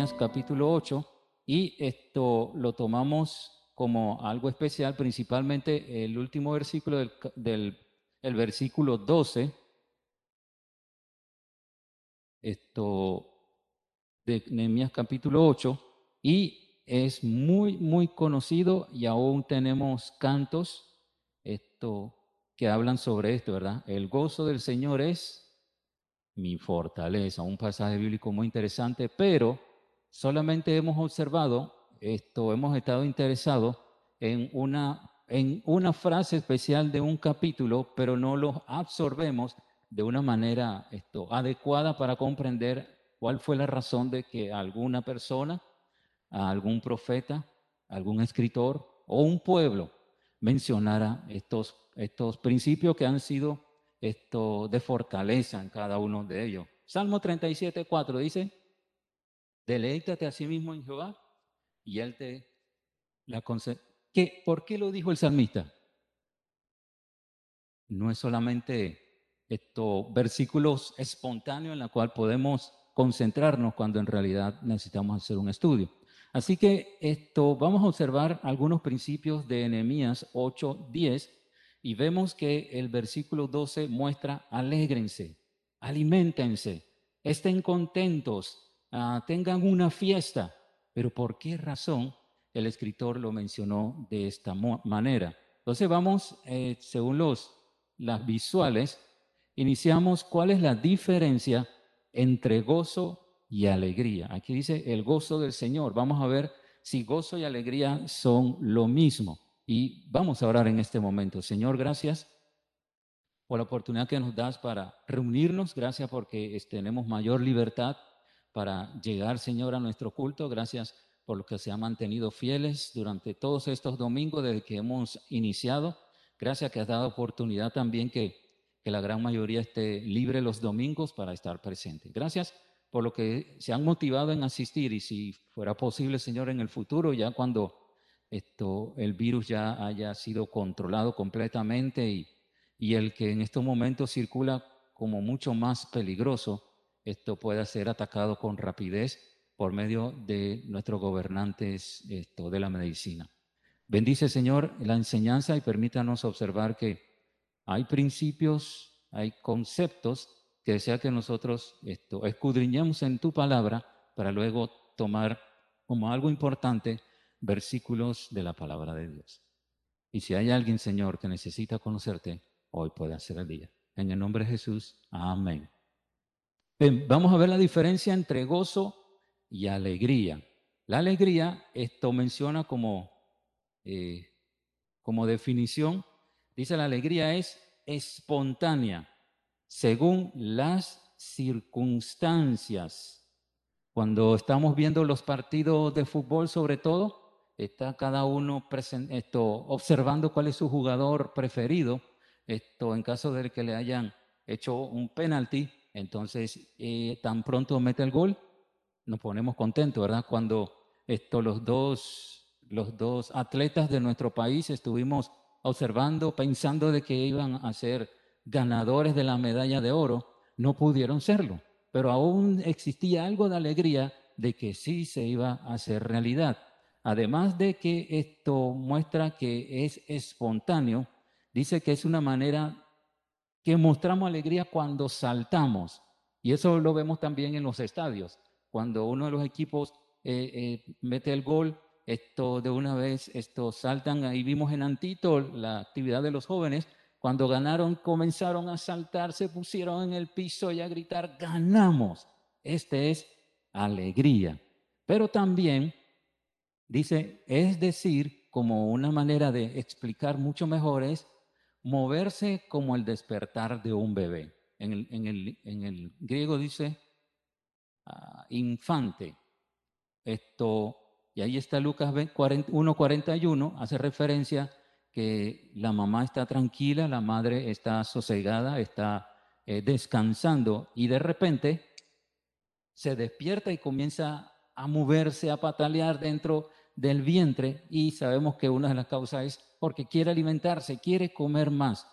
Nehemías capítulo 8 y esto lo tomamos como algo especial, principalmente el último versículo del, del el versículo 12, esto de Nehemías capítulo 8, y es muy, muy conocido y aún tenemos cantos esto, que hablan sobre esto, ¿verdad? El gozo del Señor es mi fortaleza, un pasaje bíblico muy interesante, pero solamente hemos observado esto, hemos estado interesados en una, en una frase especial de un capítulo, pero no lo absorbemos de una manera esto, adecuada para comprender cuál fue la razón de que alguna persona, algún profeta, algún escritor o un pueblo mencionara estos, estos principios que han sido esto de fortaleza en cada uno de ellos. Salmo 37, 4 dice, deleítate a sí mismo en Jehová y él te la concede. ¿Qué, ¿Por qué lo dijo el salmista? No es solamente estos versículos espontáneos en los cuales podemos concentrarnos cuando en realidad necesitamos hacer un estudio. Así que esto vamos a observar algunos principios de Enemías 8, 10 y vemos que el versículo 12 muestra alégrense, alimentense, estén contentos, uh, tengan una fiesta. Pero ¿por qué razón el escritor lo mencionó de esta manera? Entonces vamos, eh, según los, las visuales, iniciamos cuál es la diferencia entre gozo y alegría. Aquí dice el gozo del Señor. Vamos a ver si gozo y alegría son lo mismo. Y vamos a orar en este momento. Señor, gracias por la oportunidad que nos das para reunirnos. Gracias porque tenemos mayor libertad para llegar, Señor, a nuestro culto. Gracias por lo que se han mantenido fieles durante todos estos domingos desde que hemos iniciado. Gracias que has dado oportunidad también que que la gran mayoría esté libre los domingos para estar presente. Gracias por lo que se han motivado en asistir y si fuera posible, Señor, en el futuro, ya cuando esto, el virus ya haya sido controlado completamente y, y el que en estos momentos circula como mucho más peligroso, esto pueda ser atacado con rapidez por medio de nuestros gobernantes esto, de la medicina. Bendice, Señor, la enseñanza y permítanos observar que hay principios, hay conceptos que desea que nosotros escudriñemos en tu palabra para luego tomar como algo importante versículos de la palabra de Dios. Y si hay alguien, Señor, que necesita conocerte, hoy puede ser el día. En el nombre de Jesús, amén. Vamos a ver la diferencia entre gozo y alegría. La alegría, esto menciona como, eh, como definición Dice, la alegría es espontánea, según las circunstancias. Cuando estamos viendo los partidos de fútbol, sobre todo, está cada uno esto, observando cuál es su jugador preferido. Esto, en caso de que le hayan hecho un penalti, entonces eh, tan pronto mete el gol, nos ponemos contentos, ¿verdad? Cuando esto, los, dos, los dos atletas de nuestro país estuvimos observando, pensando de que iban a ser ganadores de la medalla de oro, no pudieron serlo. Pero aún existía algo de alegría de que sí se iba a hacer realidad. Además de que esto muestra que es espontáneo, dice que es una manera que mostramos alegría cuando saltamos. Y eso lo vemos también en los estadios. Cuando uno de los equipos eh, eh, mete el gol, esto de una vez, esto saltan, ahí vimos en Antito la actividad de los jóvenes, cuando ganaron comenzaron a saltar, se pusieron en el piso y a gritar, ganamos. Este es alegría. Pero también dice, es decir, como una manera de explicar mucho mejor es moverse como el despertar de un bebé. En el, griego dice ah, infante. Esto y ahí está Lucas 1.41, hace referencia que la mamá está tranquila, la madre está sosegada, está eh, descansando y de repente se despierta y comienza a moverse, a patalear dentro del vientre y sabemos que una de las causas es porque quiere alimentarse, quiere comer más.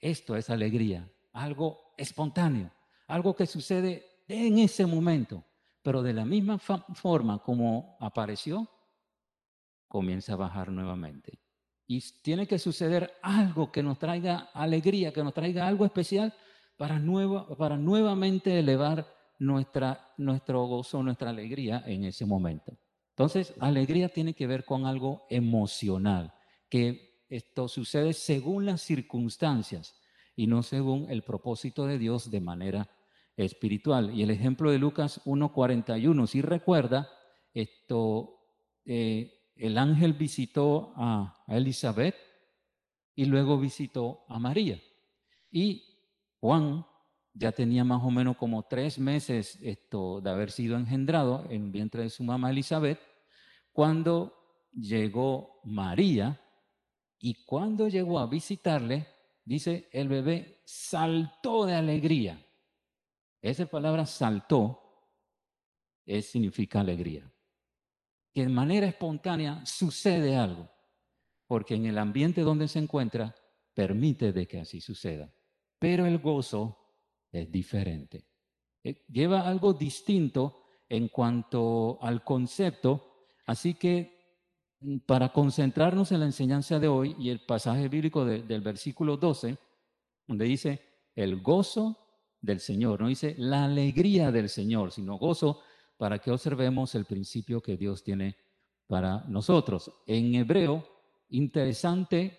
Esto es alegría, algo espontáneo, algo que sucede en ese momento. pero de la misma forma como apareció, comienza a bajar nuevamente. Y tiene que suceder algo que nos traiga alegría, que nos traiga algo especial para, para nuevamente elevar nuestra, nuestro gozo, nuestra alegría en ese momento. Entonces, alegría tiene que ver con algo emocional, que esto sucede según las circunstancias y no según el propósito de Dios de manera espiritual. Y el ejemplo de Lucas 1.41, si recuerda, esto, eh, el ángel visitó a, Elizabeth y luego visitó a María. Y Juan ya tenía más o menos como tres meses esto de haber sido engendrado en vientre de su mamá Elizabeth, cuando llegó María y cuando llegó a visitarle, dice, el bebé saltó de alegría. Esa palabra saltó es, significa alegría. Que de manera espontánea sucede algo, porque en el ambiente donde se encuentra permite de que así suceda. Pero el gozo es diferente. Eh, lleva algo distinto en cuanto al concepto, así que para concentrarnos en la enseñanza de hoy y el pasaje bíblico del versículo 12, donde dice, el gozo del Señor, no dice la alegría del Señor, sino gozo para que observemos el principio que Dios tiene para nosotros. En hebreo, interesante,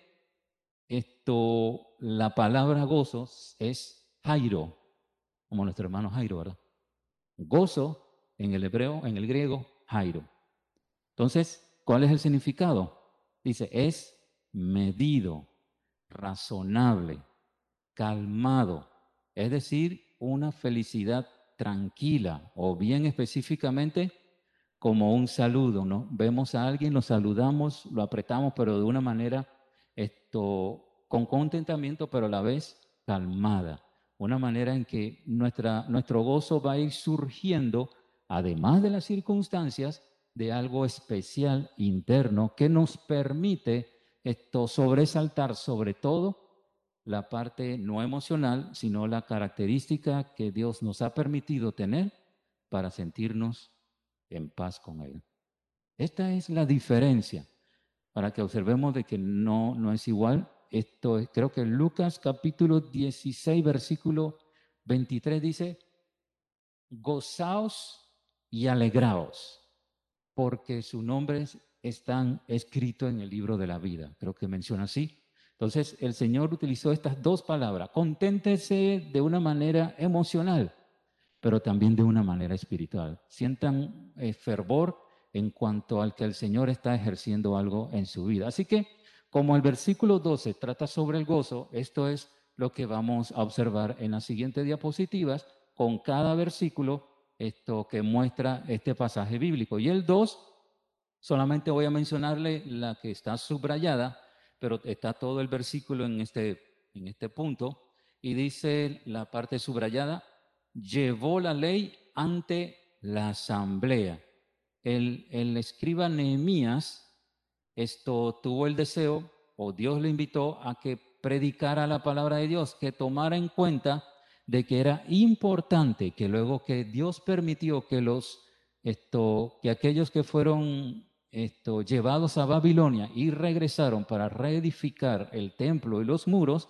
esto, la palabra gozo es Jairo, como nuestro hermano Jairo, ¿verdad? Gozo en el hebreo, en el griego, Jairo. Entonces, ¿cuál es el significado? Dice, es medido, razonable, calmado, es decir, una felicidad tranquila o bien específicamente como un saludo, ¿no? Vemos a alguien, lo saludamos, lo apretamos, pero de una manera esto con contentamiento, pero a la vez calmada una manera en que nuestra, nuestro gozo va a ir surgiendo, además de las circunstancias, de algo especial interno que nos permite esto sobresaltar sobre todo la parte no emocional, sino la característica que Dios nos ha permitido tener para sentirnos en paz con Él. Esta es la diferencia para que observemos de que no, no es igual esto es, creo que Lucas capítulo 16, versículo 23 dice, gozaos y alegraos, porque sus nombres están escritos en el libro de la vida. Creo que menciona así. Entonces, el Señor utilizó estas dos palabras. Conténtese de una manera emocional, pero también de una manera espiritual. Sientan eh, fervor en cuanto al que el Señor está ejerciendo algo en su vida. Así que como el versículo 12 trata sobre el gozo, esto es lo que vamos a observar en las siguientes diapositivas con cada versículo esto que muestra este pasaje bíblico. Y el 2, solamente voy a mencionarle la que está subrayada, pero está todo el versículo en este, en este punto. Y dice la parte subrayada, llevó la ley ante la asamblea. El, el escriba Nehemías esto tuvo el deseo, o Dios le invitó a que predicara la palabra de Dios, que tomara en cuenta de que era importante que luego que Dios permitió que los que aquellos que fueron llevados a Babilonia y regresaron para reedificar el templo y los muros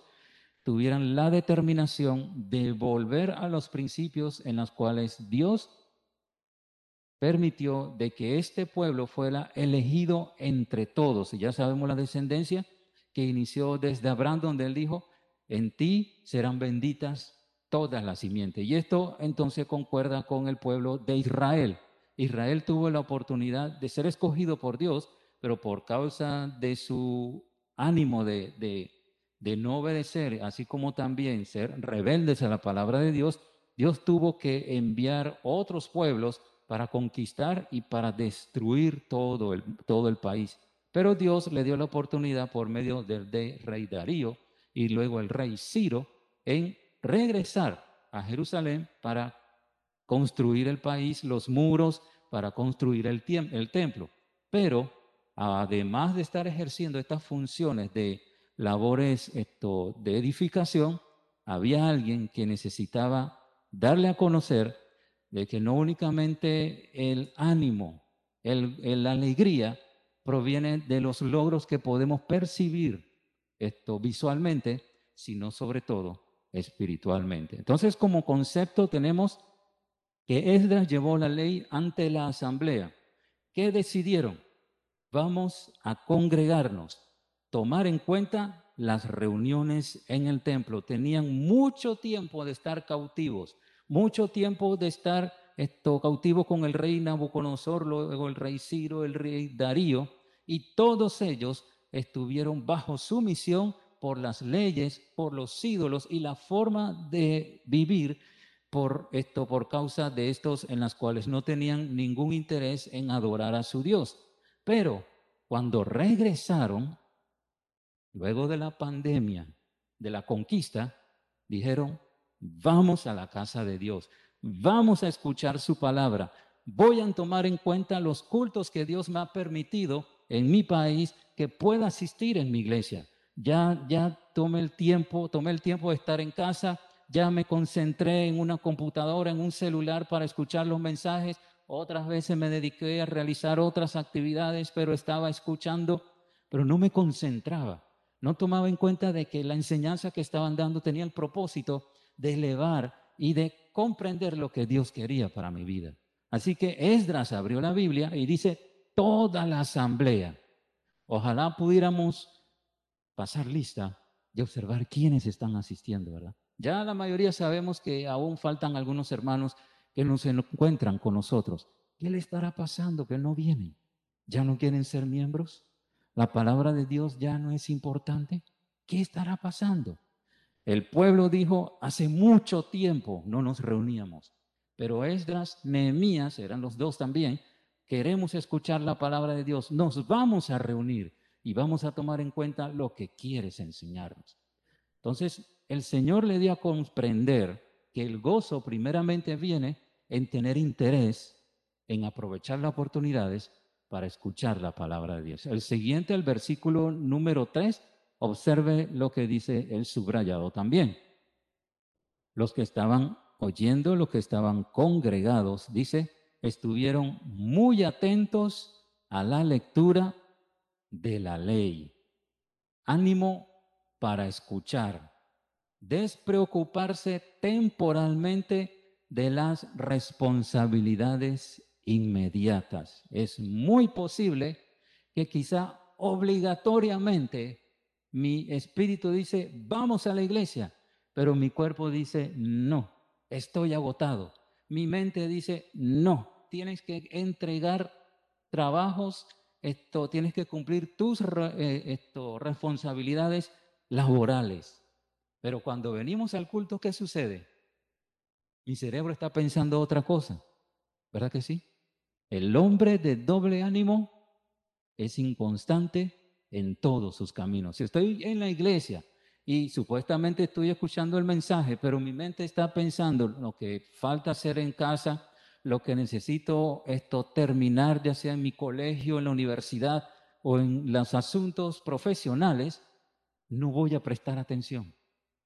tuvieran la determinación de volver a los principios en los cuales Dios permitió de que este pueblo fuera elegido entre todos. Y ya sabemos la descendencia que inició desde Abraham, donde él dijo, en ti serán benditas todas las simientes. Y esto entonces concuerda con el pueblo de Israel. Israel tuvo la oportunidad de ser escogido por Dios, pero por causa de su ánimo de, de, de no obedecer, así como también ser rebeldes a la palabra de Dios, Dios tuvo que enviar otros pueblos para conquistar y para destruir todo el, todo el país. Pero Dios le dio la oportunidad por medio del rey Darío y luego el rey Ciro en regresar a Jerusalén para construir el país, los muros, para construir el, templo. Pero además de estar ejerciendo estas funciones de labores de edificación, había alguien que necesitaba darle a conocer de que no únicamente el ánimo, el, la alegría proviene de los logros que podemos percibir esto visualmente, sino sobre todo espiritualmente. Entonces, como concepto tenemos que Esdras llevó la ley ante la asamblea. ¿Qué decidieron? Vamos a congregarnos, tomar en cuenta las reuniones en el templo. Tenían mucho tiempo de estar cautivos, mucho tiempo de estar esto, cautivos con el rey Nabucodonosor, luego el rey Ciro, el rey Darío, y todos ellos estuvieron bajo sumisión por las leyes, por los ídolos y la forma de vivir por esto, por causa de estos en las cuales no tenían ningún interés en adorar a su Dios. Pero cuando regresaron, luego de la pandemia, de la conquista, dijeron, vamos a la casa de Dios, vamos a escuchar su palabra, voy a tomar en cuenta los cultos que Dios me ha permitido en mi país que pueda asistir en mi iglesia. Ya, ya tomé el tiempo, tomé el tiempo de estar en casa, ya me concentré en una computadora, en un celular para escuchar los mensajes. Otras veces me dediqué a realizar otras actividades, pero estaba escuchando, pero no me concentraba. No tomaba en cuenta de que la enseñanza que estaban dando tenía el propósito de elevar y de comprender lo que Dios quería para mi vida. Así que Esdras abrió la Biblia y dice, toda la asamblea. Ojalá pudiéramos pasar lista y observar quiénes están asistiendo, ¿verdad? Ya la mayoría sabemos que aún faltan algunos hermanos que no se encuentran con nosotros. ¿Qué le estará pasando que no vienen? ¿Ya no quieren ser miembros? ¿La palabra de Dios ya no es importante? ¿Qué estará pasando? El pueblo dijo, hace mucho tiempo no nos reuníamos, pero Esdras, Nehemías, eran los dos también, queremos escuchar la palabra de Dios, nos vamos a reunir y vamos a tomar en cuenta lo que quieres enseñarnos. Entonces, el Señor le dio a comprender que el gozo primeramente viene en tener interés, en aprovechar las oportunidades para escuchar la palabra de Dios. El siguiente, el versículo número 3, observe lo que dice el subrayado también. Los que estaban oyendo, los que estaban congregados, dice, estuvieron muy atentos a la lectura de la ley. Ánimo para escuchar despreocuparse temporalmente de las responsabilidades inmediatas. Es muy posible que quizá obligatoriamente mi espíritu dice, vamos a la iglesia, pero mi cuerpo dice, no, estoy agotado. Mi mente dice, no, tienes que entregar trabajos, esto, tienes que cumplir tus eh, responsabilidades laborales. Pero cuando venimos al culto, ¿qué sucede? Mi cerebro está pensando otra cosa. ¿Verdad que sí? El hombre de doble ánimo es inconstante en todos sus caminos. Si estoy en la iglesia y supuestamente estoy escuchando el mensaje, pero mi mente está pensando lo que falta hacer en casa, lo que necesito esto terminar, ya sea en mi colegio, en la universidad o en los asuntos profesionales, no voy a prestar atención.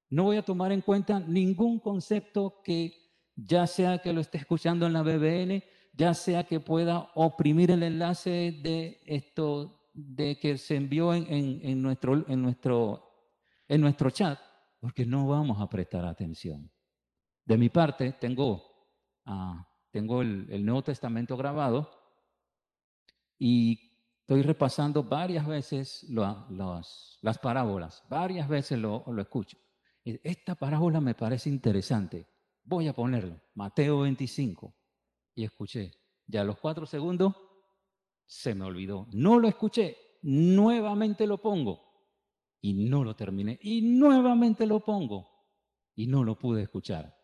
No voy a tomar en cuenta ningún concepto que ya sea que lo esté escuchando en la BBN, ya sea que pueda oprimir el enlace de esto de que se envió en, nuestro, en, nuestro, en nuestro chat, porque no vamos a prestar atención. De mi parte, tengo, ah, tengo el, Nuevo Testamento grabado y estoy repasando varias veces las parábolas, varias veces lo, lo escucho. Esta parábola me parece interesante. Voy a ponerlo. Mateo 25. Y escuché. Ya a los cuatro segundos se me olvidó. No lo escuché. Nuevamente lo pongo. Y no lo terminé. Y nuevamente lo pongo. Y no lo pude escuchar.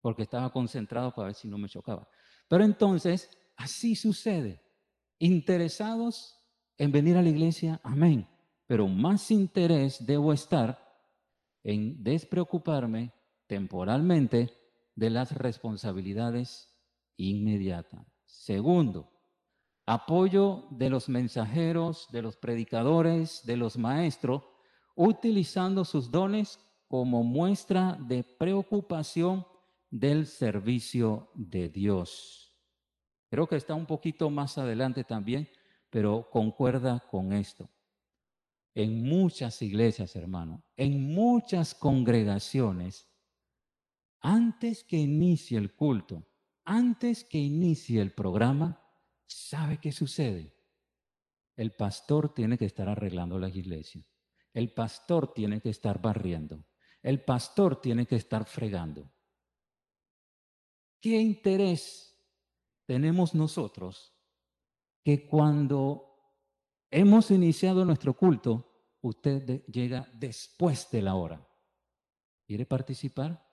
Porque estaba concentrado para ver si no me chocaba. Pero entonces, así sucede. Interesados en venir a la iglesia, amén. Pero más interés debo estar en despreocuparme temporalmente de las responsabilidades inmediatas. Segundo, apoyo de los mensajeros, de los predicadores, de los maestros, utilizando sus dones como muestra de preocupación del servicio de Dios. Creo que está un poquito más adelante también, pero concuerda con esto. En muchas iglesias, hermano, en muchas congregaciones, antes que inicie el culto, antes que inicie el programa, ¿sabe qué sucede? El pastor tiene que estar arreglando las iglesias. El pastor tiene que estar barriendo. El pastor tiene que estar fregando. ¿Qué interés tenemos nosotros que cuando hemos iniciado nuestro culto, usted llega después de la hora? ¿Quiere participar?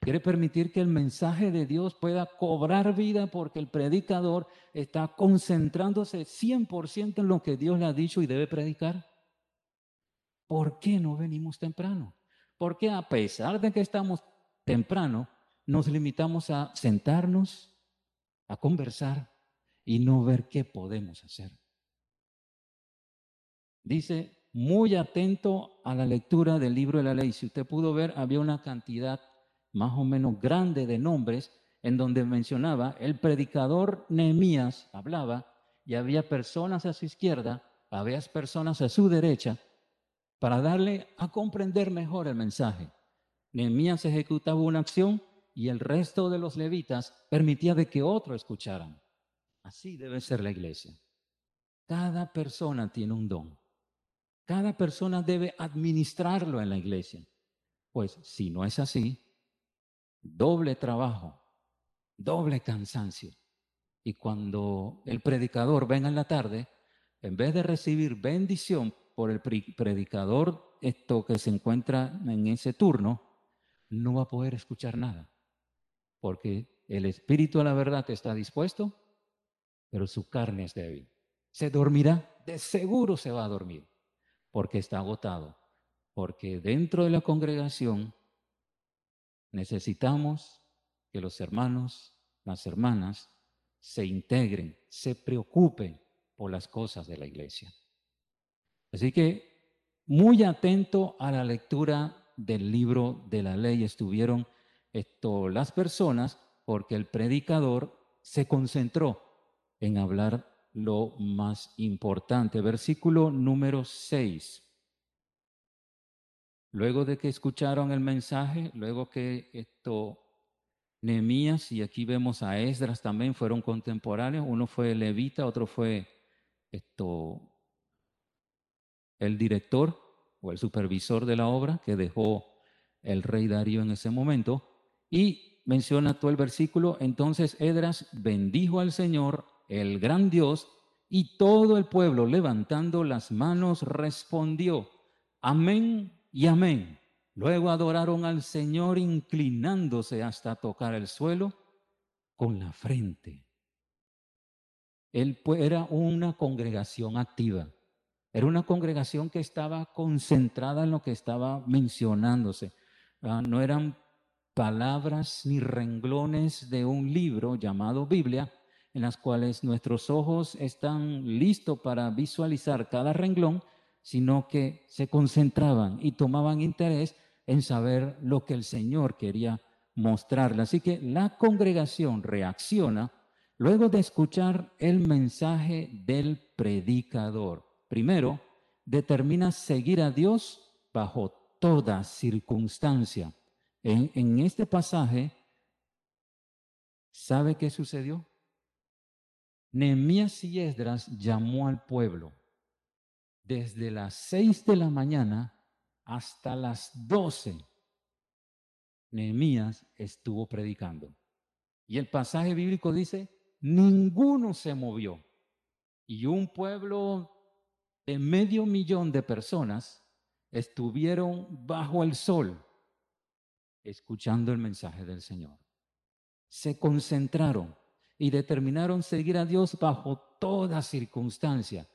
¿Quiere permitir que el mensaje de Dios pueda cobrar vida porque el predicador está concentrándose 100% en lo que Dios le ha dicho y debe predicar? ¿Por qué no venimos temprano? Porque a pesar de que estamos temprano, nos limitamos a sentarnos, a conversar y no ver qué podemos hacer. Dice, muy atento a la lectura del libro de la ley. Si usted pudo ver, había una cantidad más o menos grande de nombres en donde mencionaba el predicador Nehemías hablaba y había personas a su izquierda, había personas a su derecha para darle a comprender mejor el mensaje. Nehemías ejecutaba una acción y el resto de los levitas permitía de que otro escucharan. Así debe ser la iglesia. Cada persona tiene un don. Cada persona debe administrarlo en la iglesia. Pues si no es así, doble trabajo, doble cansancio. Y cuando el predicador venga en la tarde, en vez de recibir bendición por el predicador esto que se encuentra en ese turno, no va a poder escuchar nada. Porque el espíritu de la verdad está dispuesto, pero su carne es débil. Se dormirá, de seguro se va a dormir, porque está agotado. Porque dentro de la congregación Necesitamos que los hermanos, las hermanas, se integren, se preocupen por las cosas de la iglesia. Así que muy atento a la lectura del libro de la ley estuvieron esto, las personas porque el predicador se concentró en hablar lo más importante. Versículo número 6. Luego de que escucharon el mensaje, luego que esto, Nehemías, y aquí vemos a Esdras también, fueron contemporáneos, uno fue levita, otro fue esto, el director o el supervisor de la obra que dejó el rey Darío en ese momento, y menciona todo el versículo, entonces Esdras bendijo al Señor, el gran Dios, y todo el pueblo levantando las manos respondió, amén y amén. Luego adoraron al Señor inclinándose hasta tocar el suelo con la frente. Él era una congregación activa. Era una congregación que estaba concentrada en lo que estaba mencionándose. Ah, no eran palabras ni renglones de un libro llamado Biblia, en las cuales nuestros ojos están listos para visualizar cada renglón, sino que se concentraban y tomaban interés en saber lo que el Señor quería mostrarle. Así que la congregación reacciona luego de escuchar el mensaje del predicador. Primero, determina seguir a Dios bajo toda circunstancia. En, este pasaje, ¿sabe qué sucedió? Nehemías y Esdras llamó al pueblo desde las seis de la mañana hasta las doce, Nehemías estuvo predicando. Y el pasaje bíblico dice, ninguno se movió. Y un pueblo de medio millón de personas estuvieron bajo el sol escuchando el mensaje del Señor. Se concentraron y determinaron seguir a Dios bajo toda circunstancia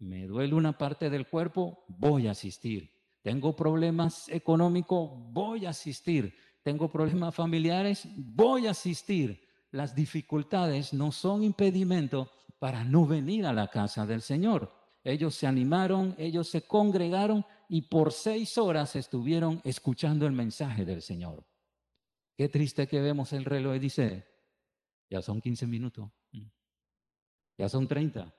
me duele una parte del cuerpo, voy a asistir. Tengo problemas económicos, voy a asistir. Tengo problemas familiares, voy a asistir. Las dificultades no son impedimento para no venir a la casa del Señor. Ellos se animaron, ellos se congregaron y por seis horas estuvieron escuchando el mensaje del Señor. Qué triste que vemos el reloj y dice, ya son 15 minutos, mm. ya son 30.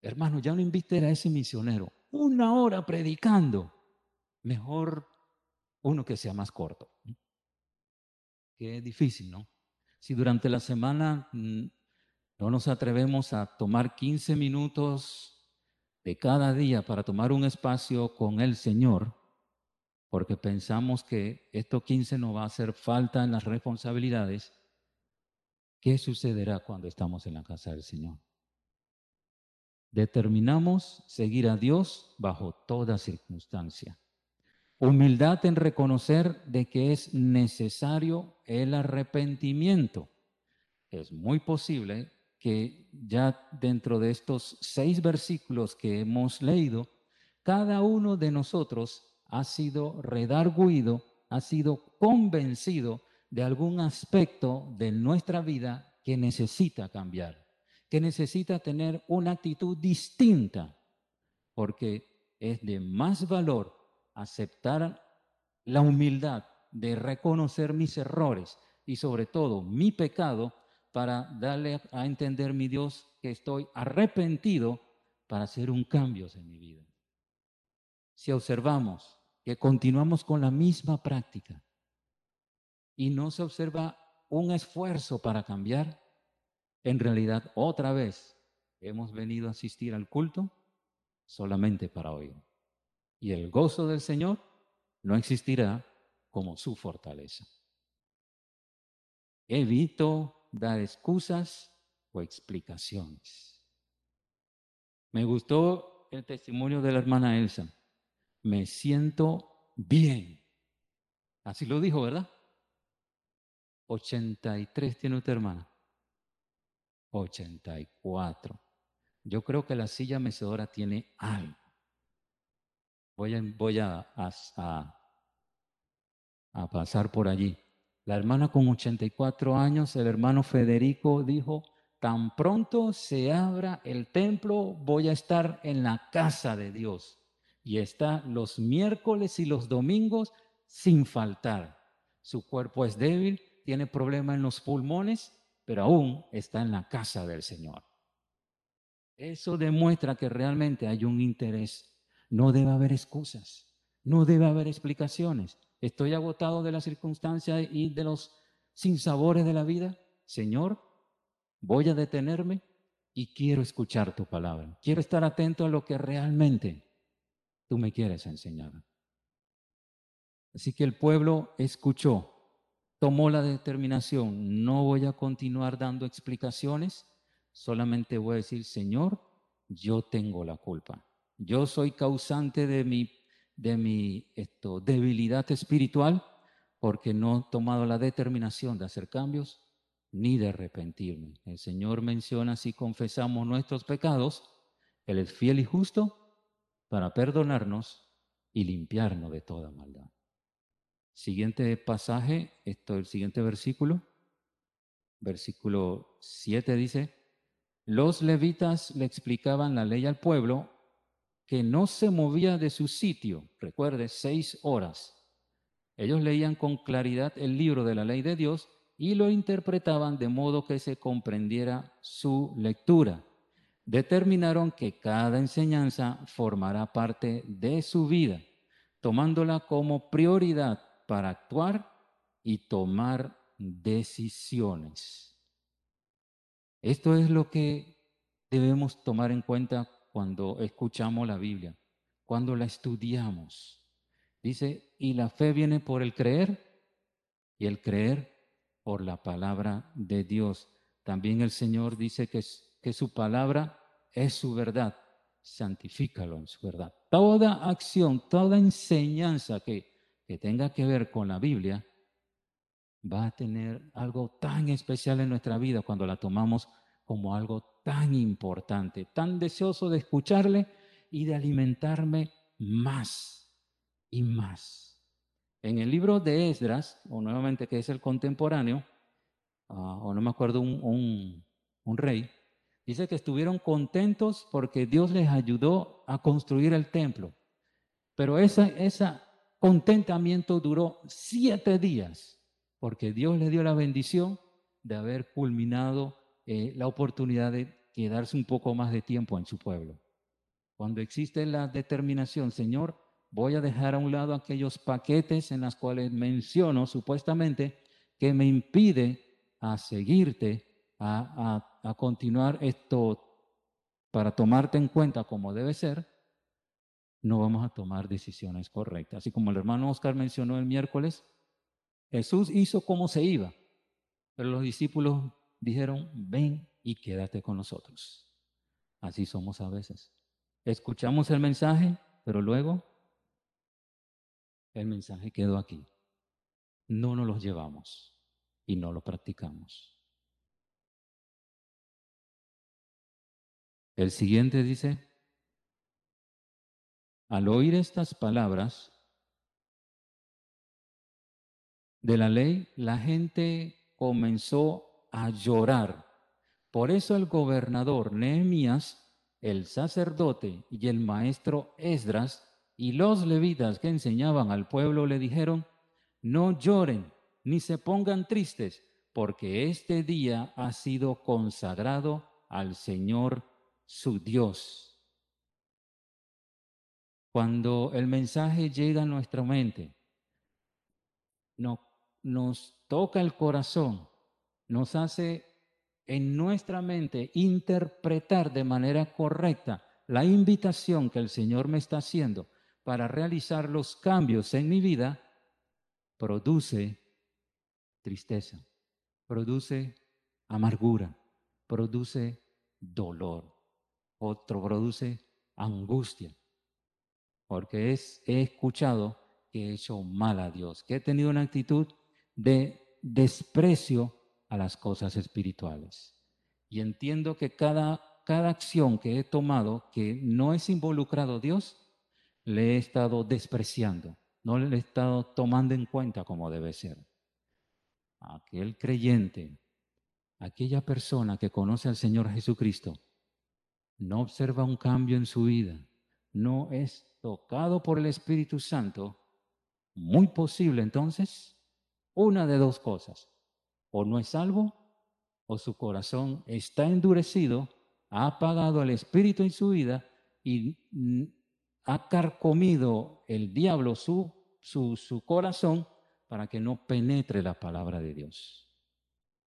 Hermano, ya no invite a ese misionero. Una hora predicando. Mejor uno que sea más corto. Qué difícil, ¿no? Si durante la semana mm, no nos atrevemos a tomar 15 minutos de cada día para tomar un espacio con el Señor, porque pensamos que estos 15 no va a hacer falta en las responsabilidades, ¿qué sucederá cuando estamos en la casa del Señor? Determinamos seguir a Dios bajo toda circunstancia. Humildad en reconocer de que es necesario el arrepentimiento. Es muy posible que ya dentro de estos seis versículos que hemos leído, cada uno de nosotros ha sido redarguido, ha sido convencido de algún aspecto de nuestra vida que necesita cambiar, que necesita tener una actitud distinta, porque es de más valor aceptar la humildad de reconocer mis errores y sobre todo mi pecado para darle a entender mi Dios que estoy arrepentido para hacer un cambio en mi vida. Si observamos que continuamos con la misma práctica y no se observa un esfuerzo para cambiar, en realidad otra vez hemos venido a asistir al culto solamente para oír. Y el gozo del Señor no existirá como su fortaleza. Evito dar excusas o explicaciones. Me gustó el testimonio de la hermana Elsa me siento bien. Así lo dijo, ¿verdad? 83 tiene usted, hermana. 84. Yo creo que la silla mecedora tiene algo. Voy a, voy a, a, a pasar por allí. La hermana con 84 años, el hermano Federico dijo, tan pronto se abra el templo, voy a estar en la casa de Dios y está los miércoles y los domingos sin faltar. Su cuerpo es débil, tiene problema en los pulmones, pero aún está en la casa del Señor. Eso demuestra que realmente hay un interés. No debe haber excusas, no debe haber explicaciones. Estoy agotado de las circunstancias y de los sinsabores de la vida. Señor, voy a detenerme y quiero escuchar tu palabra. Quiero estar atento a lo que realmente tú me quieres enseñar. Así que el pueblo escuchó, tomó la determinación, no voy a continuar dando explicaciones, solamente voy a decir, Señor, yo tengo la culpa. Yo soy causante de mi, de mi esto, debilidad espiritual porque no he tomado la determinación de hacer cambios ni de arrepentirme. El Señor menciona si confesamos nuestros pecados, Él es fiel y justo para perdonarnos y limpiarnos de toda maldad. Siguiente pasaje, esto el siguiente versículo, versículo 7 dice, los levitas le explicaban la ley al pueblo que no se movía de su sitio, recuerde, seis horas. Ellos leían con claridad el libro de la ley de Dios y lo interpretaban de modo que se comprendiera su lectura determinaron que cada enseñanza formará parte de su vida, tomándola como prioridad para actuar y tomar decisiones. Esto es lo que debemos tomar en cuenta cuando escuchamos la Biblia, cuando la estudiamos. Dice, y la fe viene por el creer y el creer por la palabra de Dios. También el Señor dice que que su palabra es su verdad. Santifícalo en su verdad. Toda acción, toda enseñanza que, que tenga que ver con la Biblia va a tener algo tan especial en nuestra vida cuando la tomamos como algo tan importante, tan deseoso de escucharle y de alimentarme más y más. En el libro de Esdras, o nuevamente que es el contemporáneo, ah, o no me acuerdo, un, rey, Dice que estuvieron contentos porque Dios les ayudó a construir el templo. Pero ese contentamiento duró siete días, porque Dios le dio la bendición de haber culminado eh, la oportunidad de quedarse un poco más de tiempo en su pueblo. Cuando existe la determinación, Señor, voy a dejar a un lado aquellos paquetes en los cuales menciono supuestamente que me impide a seguirte, a, a continuar esto para tomarte en cuenta como debe ser, no vamos a tomar decisiones correctas. Así como el hermano Oscar mencionó el miércoles, Jesús hizo como se iba, pero los discípulos dijeron, ven y quédate con nosotros. Así somos a veces. Escuchamos el mensaje, pero luego el mensaje quedó aquí. No nos lo llevamos y no lo practicamos. El siguiente dice, al oír estas palabras de la ley, la gente comenzó a llorar. Por eso el gobernador Nehemías, el sacerdote y el maestro Esdras y los levitas que enseñaban al pueblo le dijeron, no lloren ni se pongan tristes, porque este día ha sido consagrado al Señor su Dios. Cuando el mensaje llega a nuestra mente, no, nos toca el corazón, nos hace en nuestra mente interpretar de manera correcta la invitación que el Señor me está haciendo para realizar los cambios en mi vida, produce tristeza, produce amargura, produce dolor, otro produce angustia porque es, he escuchado que he hecho mal a Dios, que he tenido una actitud de desprecio a las cosas espirituales. Y entiendo que cada, cada acción que he tomado que no es involucrado Dios, le he estado despreciando, no le he estado tomando en cuenta como debe ser. Aquel creyente, aquella persona que conoce al Señor Jesucristo, no observa un cambio en su vida, no es tocado por el Espíritu Santo, muy posible entonces, una de dos cosas. O no es salvo, o su corazón está endurecido, ha apagado el Espíritu en su vida y ha carcomido el diablo su, su, su corazón para que no penetre la palabra de Dios.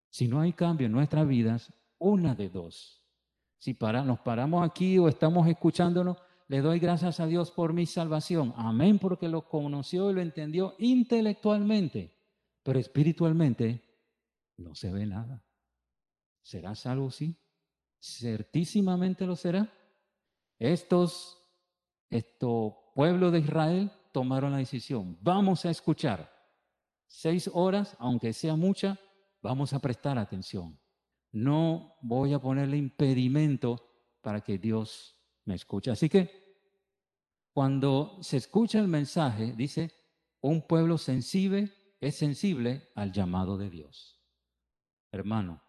Si no hay cambio en nuestras vidas, una de dos. Si para, nos paramos aquí o estamos escuchándonos, le doy gracias a Dios por mi salvación. Amén, porque lo conoció y lo entendió intelectualmente, pero espiritualmente no se ve nada. ¿Será salvo? Sí. Certísimamente lo será. Estos, estos pueblo de Israel tomaron la decisión. Vamos a escuchar. Seis horas, aunque sea mucha, vamos a prestar atención. No voy a ponerle impedimento para que Dios me escucha. Así que cuando se escucha el mensaje, dice, un pueblo sensible es sensible al llamado de Dios. Hermano,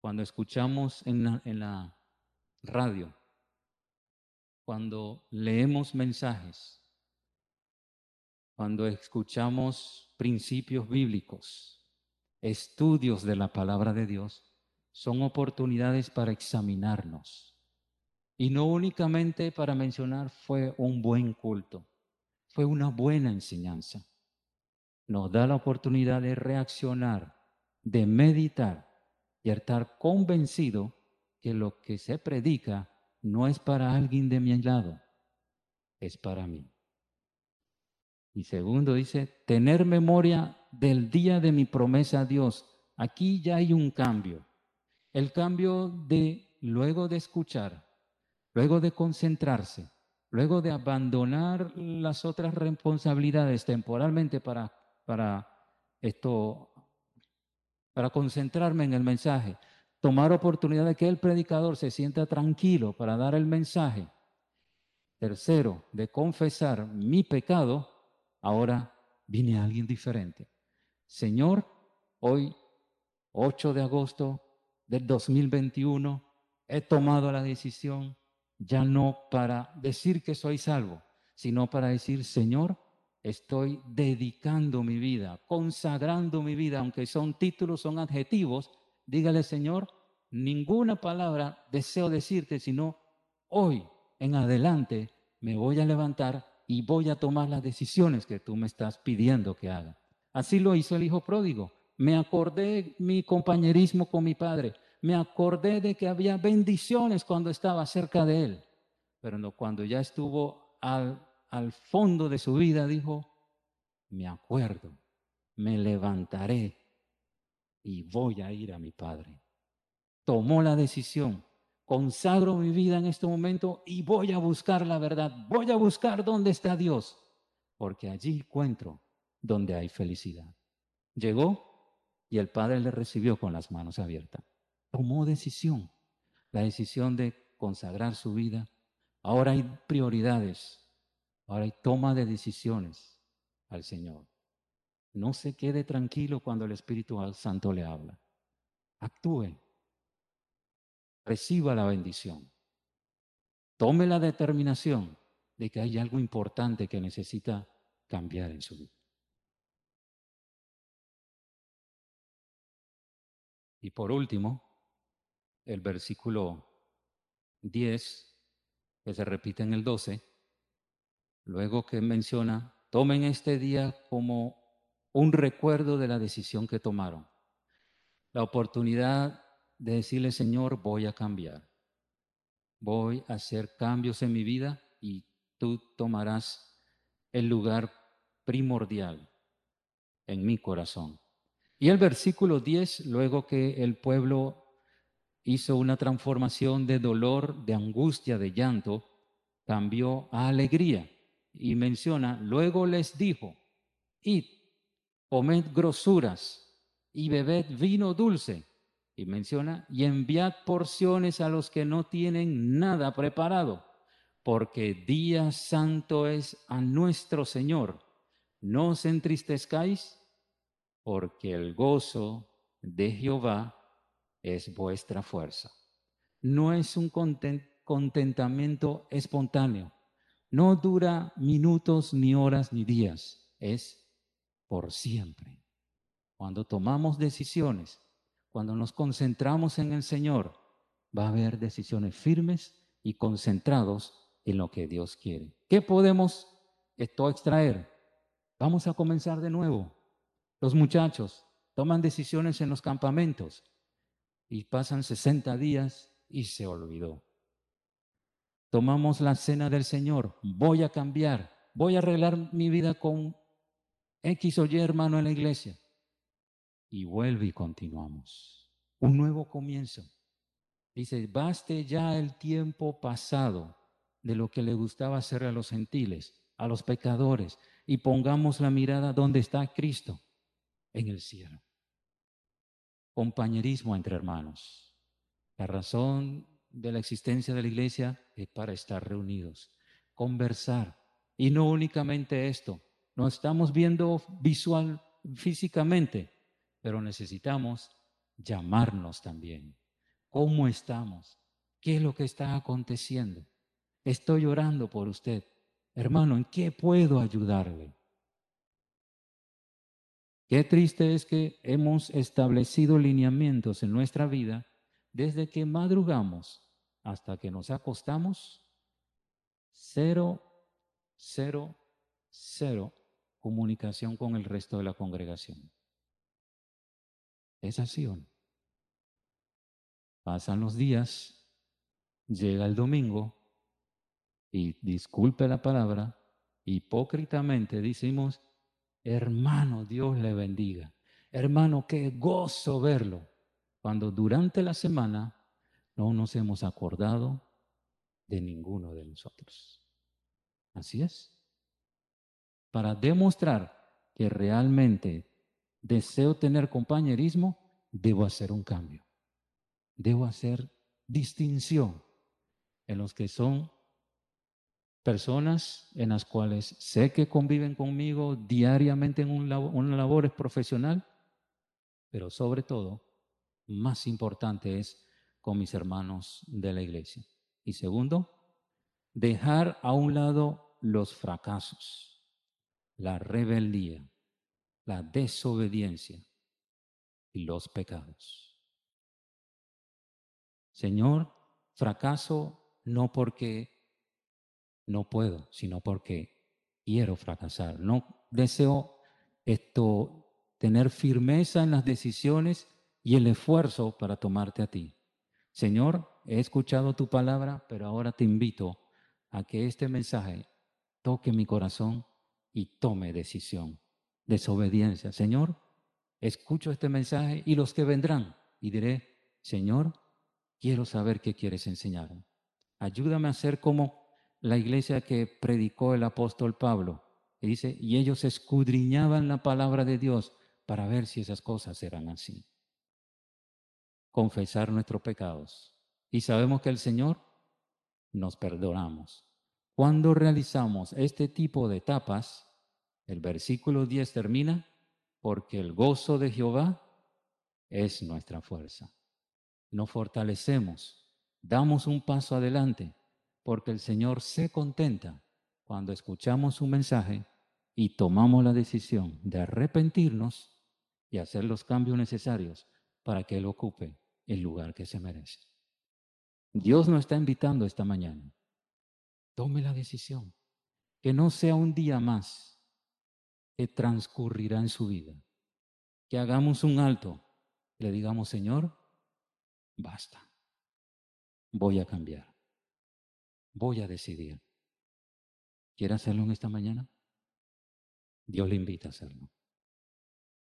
cuando escuchamos en la, radio, cuando leemos mensajes, cuando escuchamos principios bíblicos, estudios de la palabra de Dios, son oportunidades para examinarnos y no únicamente para mencionar fue un buen culto, fue una buena enseñanza. Nos da la oportunidad de reaccionar, de meditar y estar convencido que lo que se predica no es para alguien de mi lado, es para mí. Y segundo dice, tener memoria del día de mi promesa a Dios. Aquí ya hay un cambio. El cambio de luego de escuchar, luego de concentrarse, luego de abandonar las otras responsabilidades temporalmente para, para esto, para concentrarme en el mensaje, tomar oportunidad de que el predicador se sienta tranquilo para dar el mensaje. Tercero, de confesar mi pecado, ahora viene alguien diferente. Señor, hoy, 8 de agosto del 2021, he tomado la decisión ya no para decir que soy salvo, sino para decir, Señor, estoy dedicando mi vida, consagrando mi vida, aunque son títulos, son adjetivos, dígale, Señor, ninguna palabra deseo decirte, sino hoy en adelante me voy a levantar y voy a tomar las decisiones que tú me estás pidiendo que haga. Así lo hizo el hijo pródigo. Me acordé mi compañerismo con mi padre. Me acordé de que había bendiciones cuando estaba cerca de él. Pero cuando ya estuvo al, al fondo de su vida, dijo, me acuerdo, me levantaré y voy a ir a mi padre. Tomó la decisión consagro mi vida en este momento y voy a buscar la verdad, voy a buscar dónde está Dios, porque allí encuentro donde hay felicidad. Llegó y el Padre le recibió con las manos abiertas. Tomó decisión, la decisión de consagrar su vida. Ahora hay prioridades, ahora hay toma de decisiones al Señor. No se quede tranquilo cuando el Espíritu Santo le habla. Actúe reciba la bendición. Tome la determinación de que hay algo importante que necesita cambiar en su vida. Y por último, el versículo 10, que se repite en el 12, luego que menciona, tomen este día como un recuerdo de la decisión que tomaron, la oportunidad de decirle, Señor, voy a cambiar. Voy a hacer cambios en mi vida y tú tomarás el lugar primordial en mi corazón. Y el versículo 10, luego que el pueblo hizo una transformación de dolor, de angustia, de llanto, cambió a alegría. Y menciona, luego les dijo, id, comed grosuras y bebed vino dulce y menciona, y enviad porciones a los que no tienen nada preparado, porque día santo es a nuestro Señor. No os entristezcáis, porque el gozo de Jehová es vuestra fuerza. No es un contentamiento espontáneo, no dura minutos, ni horas, ni días, es por siempre. Cuando tomamos decisiones, cuando nos concentramos en el Señor, va a haber decisiones firmes y concentrados en lo que Dios quiere. ¿Qué podemos esto extraer? Vamos a comenzar de nuevo. Los muchachos toman decisiones en los campamentos y pasan 60 días y se olvidó. Tomamos la cena del Señor, voy a cambiar, voy a arreglar mi vida con X o Y hermano en la iglesia y vuelve y continuamos. Un nuevo comienzo. Dice, baste ya el tiempo pasado de lo que le gustaba hacer a los gentiles, a los pecadores, y pongamos la mirada donde está Cristo, en el cielo. Compañerismo entre hermanos. La razón de la existencia de la iglesia es para estar reunidos, conversar. Y no únicamente esto, no estamos viendo visual, físicamente, pero necesitamos llamarnos también. ¿Cómo estamos? ¿Qué es lo que está aconteciendo? Estoy orando por usted. Hermano, ¿en qué puedo ayudarle? Qué triste es que hemos establecido lineamientos en nuestra vida desde que madrugamos hasta que nos acostamos. Cero, cero, cero comunicación con el resto de la congregación. ¿Es así? Pasan los días, llega el domingo y disculpe la palabra, hipócritamente decimos, hermano, Dios le bendiga. Hermano, qué gozo verlo. Cuando durante la semana no nos hemos acordado de ninguno de nosotros. Así es. Para demostrar que realmente deseo tener compañerismo, debo hacer un cambio. Debo hacer distinción en los que son personas en las cuales sé que conviven conmigo diariamente en un una labor profesional, pero sobre todo, más importante es con mis hermanos de la iglesia. Y segundo, dejar a un lado los fracasos la rebeldía, la desobediencia y los pecados. Señor, fracaso no porque no puedo, sino porque quiero fracasar. No deseo esto tener firmeza en las decisiones y el esfuerzo para tomarte a ti. Señor, he escuchado tu palabra, pero ahora te invito a que este mensaje toque mi corazón y tome decisión. Desobediencia. Señor, escucho este mensaje y los que vendrán y diré, Señor, quiero saber qué quieres enseñar. Ayúdame a ser como la iglesia que predicó el apóstol Pablo. Y dice, y ellos escudriñaban la palabra de Dios para ver si esas cosas eran así. Confesar nuestros pecados. Y sabemos que el Señor nos perdonamos. Cuando realizamos este tipo de etapas, el versículo 10 termina, porque el gozo de Jehová es nuestra fuerza. Nos fortalecemos, damos un paso adelante, porque el Señor se contenta cuando escuchamos un mensaje y tomamos la decisión de arrepentirnos y hacer los cambios necesarios para que Él ocupe el lugar que se merece. Dios nos está invitando esta mañana. Tome la decisión. Que no sea un día más que transcurrirá en su vida. Que hagamos un alto. Le digamos, Señor, basta. Voy a cambiar. Voy a decidir. ¿Quiere hacerlo en esta mañana? Dios le invita a hacerlo.